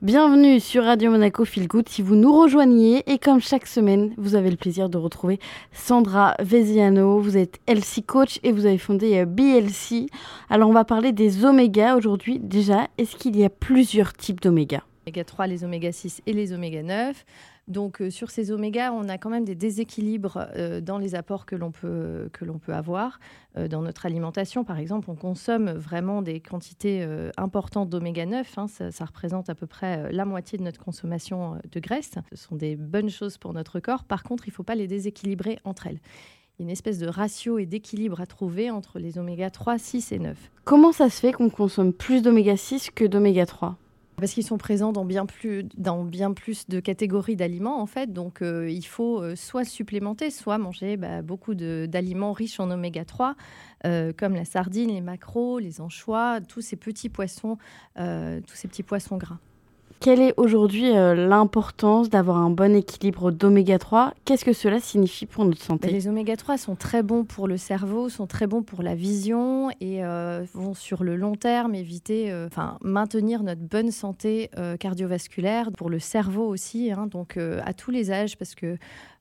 Bienvenue sur Radio Monaco Feel Good si vous nous rejoignez et comme chaque semaine, vous avez le plaisir de retrouver Sandra Veziano. Vous êtes LC coach et vous avez fondé euh, BLC. Alors on va parler des oméga aujourd'hui. Déjà, est-ce qu'il y a plusieurs types d'oméga? Oméga 3, les oméga 6 et les oméga 9. Donc euh, sur ces oméga, on a quand même des déséquilibres euh, dans les apports que l'on peut, que l'on peut avoir euh, dans notre alimentation. Par exemple, on consomme vraiment des quantités importantes d'oméga 9. Hein. ça, représente à peu près la moitié de notre consommation de graisse. Ce sont des bonnes choses pour notre corps. Par contre, il ne faut pas les déséquilibrer entre elles. Il y a une espèce de ratio et d'équilibre à trouver entre les oméga 3, 6 et 9. Comment ça se fait qu'on consomme plus d'oméga 6 que d'oméga 3 parce qu'ils sont présents dans bien plus, dans bien plus de catégories d'aliments, en fait. Donc, euh, il faut euh, soit supplémenter, soit manger bah, beaucoup d'aliments riches en oméga 3, euh, comme la sardine, les maquereaux, les anchois, tous ces petits poissons, tous ces petits poissons gras. Quelle est aujourd'hui euh, l'importance d'avoir un bon équilibre d'oméga 3 Qu'est-ce que cela signifie pour notre santé? Les oméga 3 sont très bons pour le cerveau, sont très bons pour la vision et euh, vont sur le long terme éviter, euh, enfin maintenir notre bonne santé cardiovasculaire pour le cerveau aussi, hein, donc à tous les âges parce que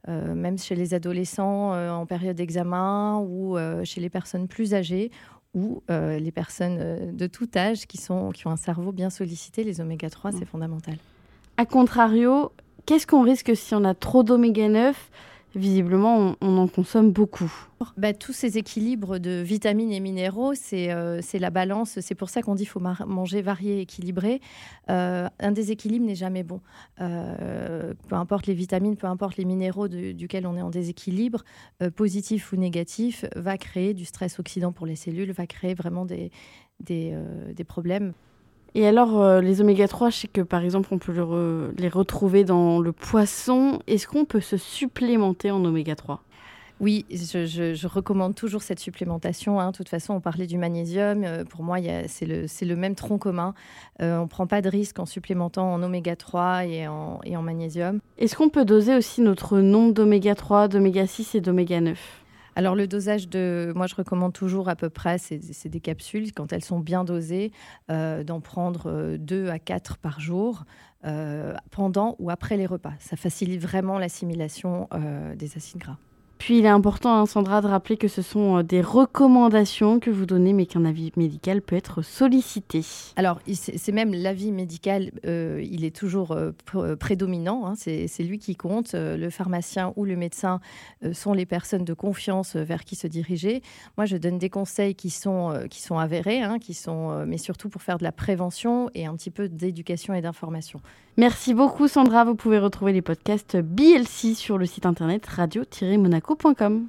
même chez les adolescents en période d'examen ou chez les personnes plus âgées, ou euh, les personnes euh, de tout âge qui, sont, qui ont un cerveau bien sollicité, les oméga 3, c'est mm. fondamental. A contrario, qu'est-ce qu'on risque si on a trop d'oméga 9 visiblement, on, en consomme beaucoup. Bah, tous ces équilibres de vitamines et minéraux, c'est euh, la balance. C'est pour ça qu'on dit qu'il faut manger varié, équilibré. Euh, un déséquilibre n'est jamais bon. Euh, peu importe les vitamines, peu importe les minéraux duquel on est en déséquilibre, positif ou négatif, va créer du stress oxydant pour les cellules, va créer vraiment des problèmes. Et alors, euh, les oméga 3, je sais que par exemple, on peut les retrouver dans le poisson. Est-ce qu'on peut se supplémenter en oméga 3 oui, je, recommande toujours cette supplémentation. Hein. De toute façon, on parlait du magnésium. Euh, pour moi, c'est le, même tronc commun. Euh, on ne prend pas de risque en supplémentant en oméga 3 et en, et en magnésium. Est-ce qu'on peut doser aussi notre nombre d'oméga 3, d'oméga 6 et d'oméga 9 alors le dosage de, moi je recommande toujours à peu près, c'est des capsules, quand elles sont bien dosées, euh, d'en prendre 2 euh, à 4 par jour. Euh, pendant ou après les repas. Ça facilite vraiment l'assimilation des acides gras. Puis il est important, hein, Sandra, de rappeler que ce sont euh, des recommandations que vous donnez, mais qu'un avis médical peut être sollicité. Alors, c'est même l'avis médical, euh, il est toujours euh, prédominant, hein, c'est lui qui compte. Le pharmacien ou le médecin sont les personnes de confiance vers qui se diriger. Moi, je donne des conseils qui sont, qui sont avérés, hein, qui sont, mais surtout pour faire de la prévention et un petit peu d'éducation et d'information. Merci beaucoup, Sandra. Vous pouvez retrouver les podcasts BLC sur le site internet radio-monaco.com.